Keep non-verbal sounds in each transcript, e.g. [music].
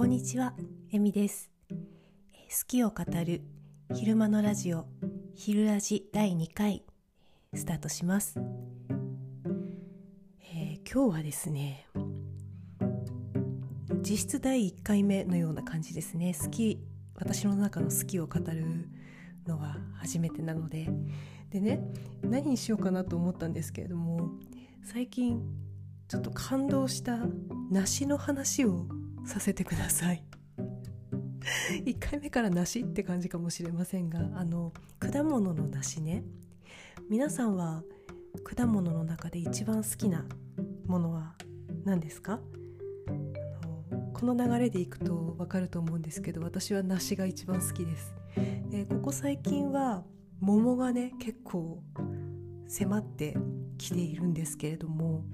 こんにちは、えみです。好きを語る昼間のラジオ、昼ラジ第2回、スタートします。えー今日はですね、実質第1回目のような感じですね。好き、私の中の好きを語るのは初めてなので。でね、何にしようかなと思ったんですけれども、最近ちょっと感動した梨の話をさせてください。[laughs] 1回目から梨って感じかもしれませんがあの果物の梨ね。皆さんは果物の中で一番好きなものは何ですか？あのこの流れでいくと分かると思うんですけど私は梨が一番好きです。でここ最近は桃がね結構迫ってきているんですけれども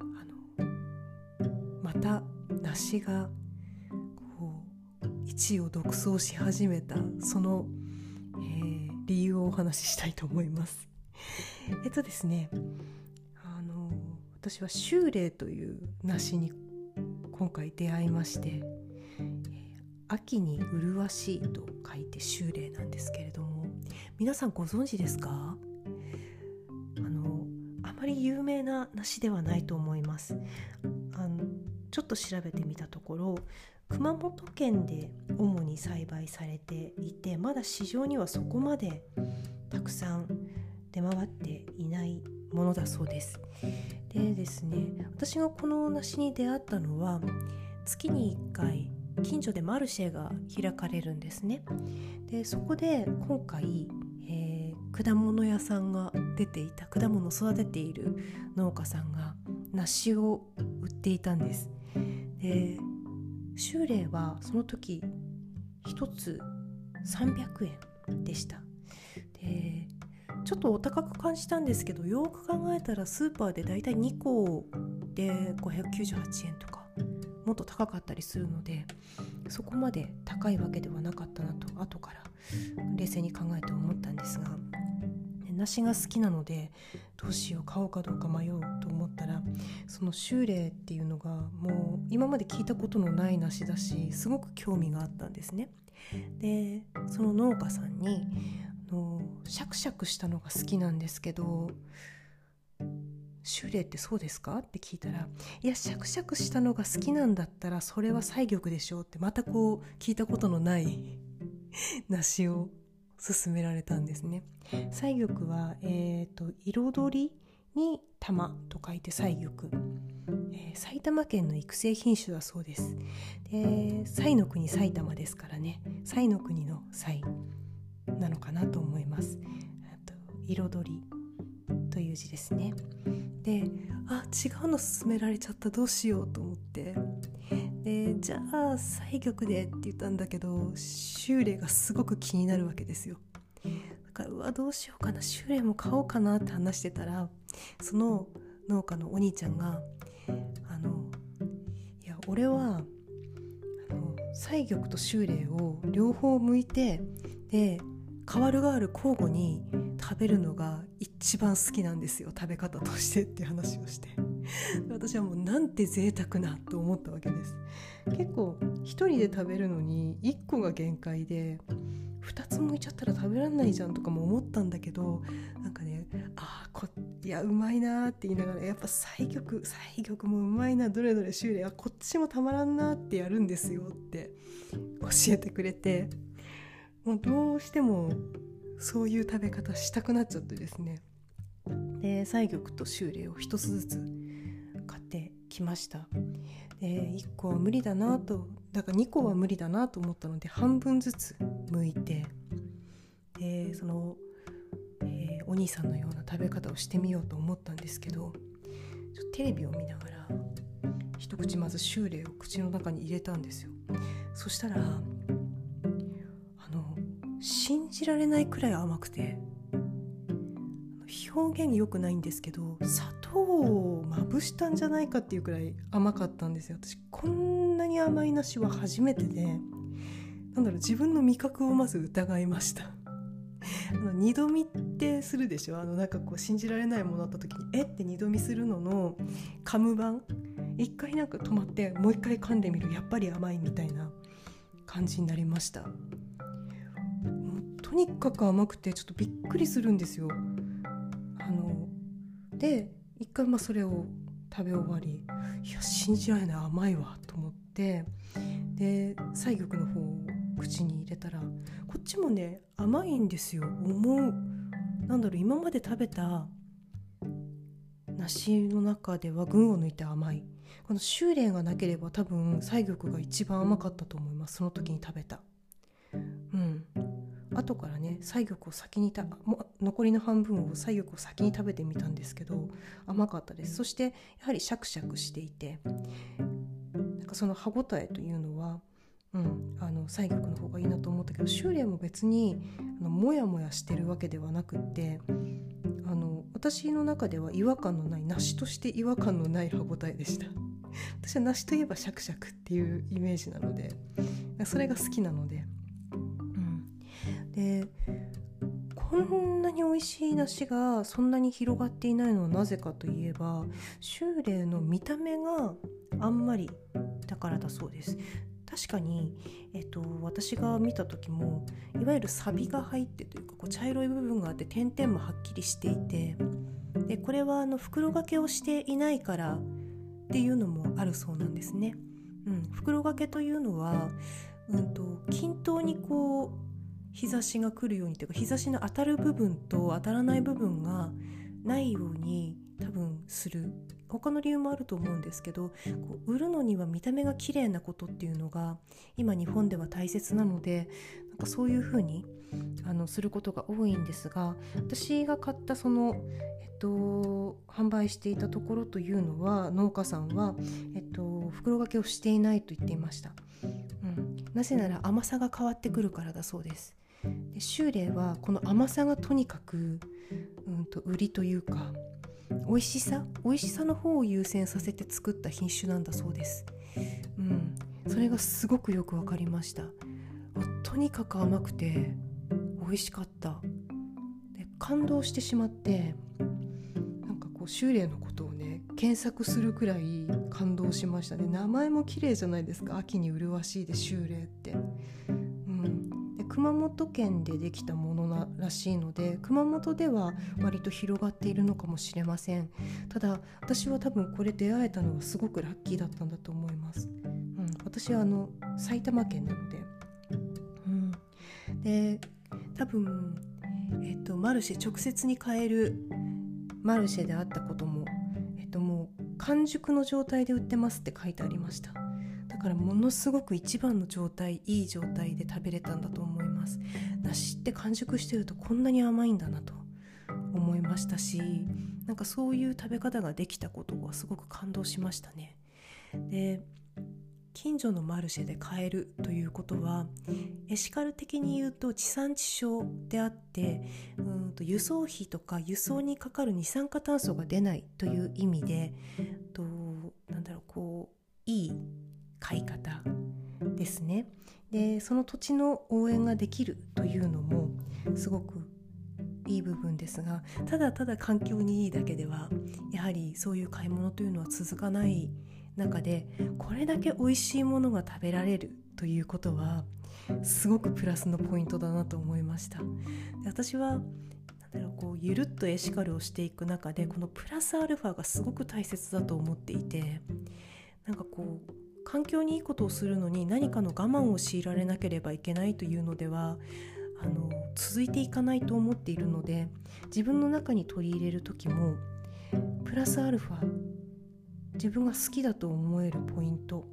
あのまた梨がこう1位を独走し始めたその、えー理由をお話ししたいと思います。[laughs] えっとですねあの私は秋麗という梨に今回出会いまして、えー秋に麗しいと書いて秋麗なんですけれども皆さんご存知ですか？あのあまり有名な梨ではないと思いますあのちょっと調べてみたところ熊本県で主に栽培されていてまだ市場にはそこまでたくさん出回っていないものだそうです。でですね私がこの梨に出会ったのは月に1回近所でマルシェが開かれるんですね。でそこで今回、えー果物屋さんが出ていた果物を育てている農家さんが梨を売っていたんです。で秋麗はその時1つ300円でした。でちょっとお高く感じたんですけどよく考えたらスーパーでだいたい2個で598円とかもっと高かったりするのでそこまで高いわけではなかったなと後から冷静に考えて思ったんですが梨が好きなのでどうしよう買おうかどうか迷うと思ったらその秋麗っていうのがもう今まで聞いたことのない梨だしすごく興味があったんですね。でその農家さんにあのシャクシャクしたのが好きなんですけど秋麗ってそうですか？って聞いたらいやシャクシャクしたのが好きなんだったらそれは西玉でしょってまたこう聞いたことのない [laughs] 梨を勧められたんですね。西玉は、えー、と彩りに玉と書いて西玉、えー埼玉県の育成品種だそうです。で西の国埼玉ですからね。西の国の西なのかなと思います。あと彩りという字ですね。であ違うの勧められちゃった。どうしようと思って。でじゃあ西玉でって言ったんだけど秋麗がすごく気になるわけですよ。だからうわどうしようかな。秋麗も買おうかなって話してたらその農家のお兄ちゃんがあのいや俺はあの西玉と秋麗を両方剥いてで代わる代わる交互に食べるのが一番好きなんですよ。食べ方としてって話をして。私はもうなんて贅沢なと思ったわけです。結構一人で食べるのに1個が限界で2つ剥いちゃったら食べられないじゃんとかも思ったんだけどなんかねあーこいやうまいなって言いながらやっぱ西玉西玉もうまいなどれどれ修理あこっちもたまらんなってやるんですよって教えてくれてもうどうしてもそういう食べ方したくなっちゃってですね。で西玉と秋麗を一つずつきました。で1個は無理だなとだから2個は無理だなと思ったので半分ずつ剥いてでその、えーお兄さんのような食べ方をしてみようと思ったんですけどちょテレビを見ながら一口まず秋麗を口の中に入れたんですよ。そしたらあの信じられないくらい甘くて表現良くないんですけど砂糖をまぶしたんじゃないかっていうくらい甘かったんですよ。私こんなに甘い梨は初めてでなんだろう自分の味覚をまず疑いました。あの二度見ってするでしょ？あのなんかこう信じられないものあった時にえって二度見するのの噛む版？一回なんか止まってもう一回噛んでみる。やっぱり甘いみたいな感じになりました。とにかく甘くてちょっとびっくりするんですよ。あので一回まあそれを食べ終わりいや信じられない甘いわと思ってで西玉の方を口に入れたらこっちもね甘いんですよ思う。なんだろう今まで食べた梨の中では群を抜いて甘い。この修練がなければ多分西玉が一番甘かったと思いますその時に食べた。後からね西玉を先にたも残りの半分を西玉を先に食べてみたんですけど甘かったです。そしてやはりシャクシャクしていてなんかその歯ごたえというのはうん、あの西玉の方がいいなと思ったけど修練も別にあのモヤモヤしてるわけではなくってあの私の中では違和感のない梨として違和感のない歯ごたえでした。[laughs] 私は梨といえばシャクシャクっていうイメージなのでそれが好きなので、うん、でこんなに美味しい梨がそんなに広がっていないのはなぜかといえば修練の見た目があんまりだからだそうです確かに、えっと、私が見た時もいわゆるサビが入ってというかこう茶色い部分があって点々もはっきりしていてでこれはあの袋掛けをしていないからっていうのもあるそうなんですね。うん、袋掛けというのは、うんと、均等にこう日差しが来るようにというか日差しの当たる部分と当たらない部分がないように多分する。他の理由もあると思うんですけどこう売るのには見た目が綺麗なことっていうのが今日本では大切なのでなんかそういうふうにあのすることが多いんですが私が買ったその、えっと、販売していたところというのは農家さんは、えっと、袋掛けをしていないと言っていました、うん、なぜなら甘さが変わってくるからだそうですで修例はこの甘さがとにかく、うんと売りというか美味しさ美味しさの方を優先させて作った品種なんだそうです。うん、それがすごくよく分かりました。とにかく甘くて美味しかった。で感動してしまってなんかこう修練のことをね検索するくらい感動しましたね名前も綺麗じゃないですか秋に麗しいで修練って。熊本県でできたものならしいので熊本では割と広がっているのかもしれません。ただ私は多分これ出会えたのはすごくラッキーだったんだと思います、うん、私はあの埼玉県なので、うん、で多分えっとマルシェ直接に買えるマルシェであったこともえっともう完熟の状態で売ってますって書いてありました。だからものすごく一番の状態いい状態で食べれたんだと思います梨って完熟してるとこんなに甘いんだなと思いましたしなんかそういう食べ方ができたことがすごく感動しましたねで近所のマルシェで買えるということはエシカル的に言うと地産地消であってうんと輸送費とか輸送にかかる二酸化炭素が出ないという意味でとなんだろうこういい買い方ですね。でその土地の応援ができるというのもすごくいい部分ですがただただ環境にいいだけではやはりそういう買い物というのは続かない中でこれだけ美味しいものが食べられるということはすごくプラスのポイントだなと思いました。で私はなんだろうこうゆるっとエシカルをしていく中でこのプラスアルファがすごく大切だと思っていてなんかこう環境にいいことをするのに何かの我慢を強いられなければいけないというのではあの続いていかないと思っているので自分の中に取り入れる時もプラスアルファ自分が好きだと思えるポイント、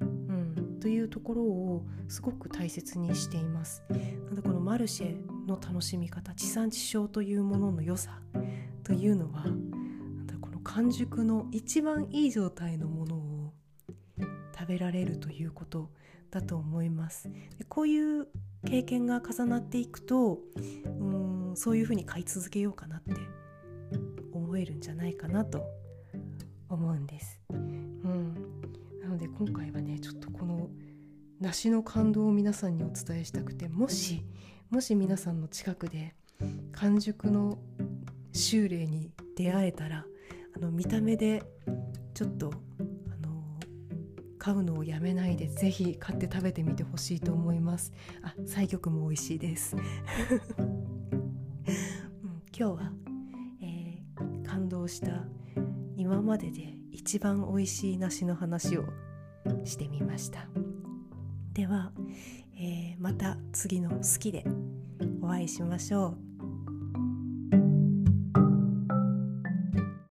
うん、というところをすごく大切にしています。なんこのマルシェの楽しみ方地産地消というものの良さというのはこの完熟の一番いい状態のものを食べられるということだと思います。でこういう経験が重なっていくとうんそういうふうに買い続けようかなって思えるんじゃないかなと思うんです、うん、なので今回はねちょっとこの梨の感動を皆さんにお伝えしたくてもしもし皆さんの近くで完熟の修霊に出会えたらあの見た目でちょっと買うのをやめないでぜひ買って食べてみてほしいと思います。あ菜玉も美味しいです、[laughs] うん、今日は、えー、感動した今までで一番美味しい梨の話をしてみました。では、えー、また次の「好き」でお会いしましょう。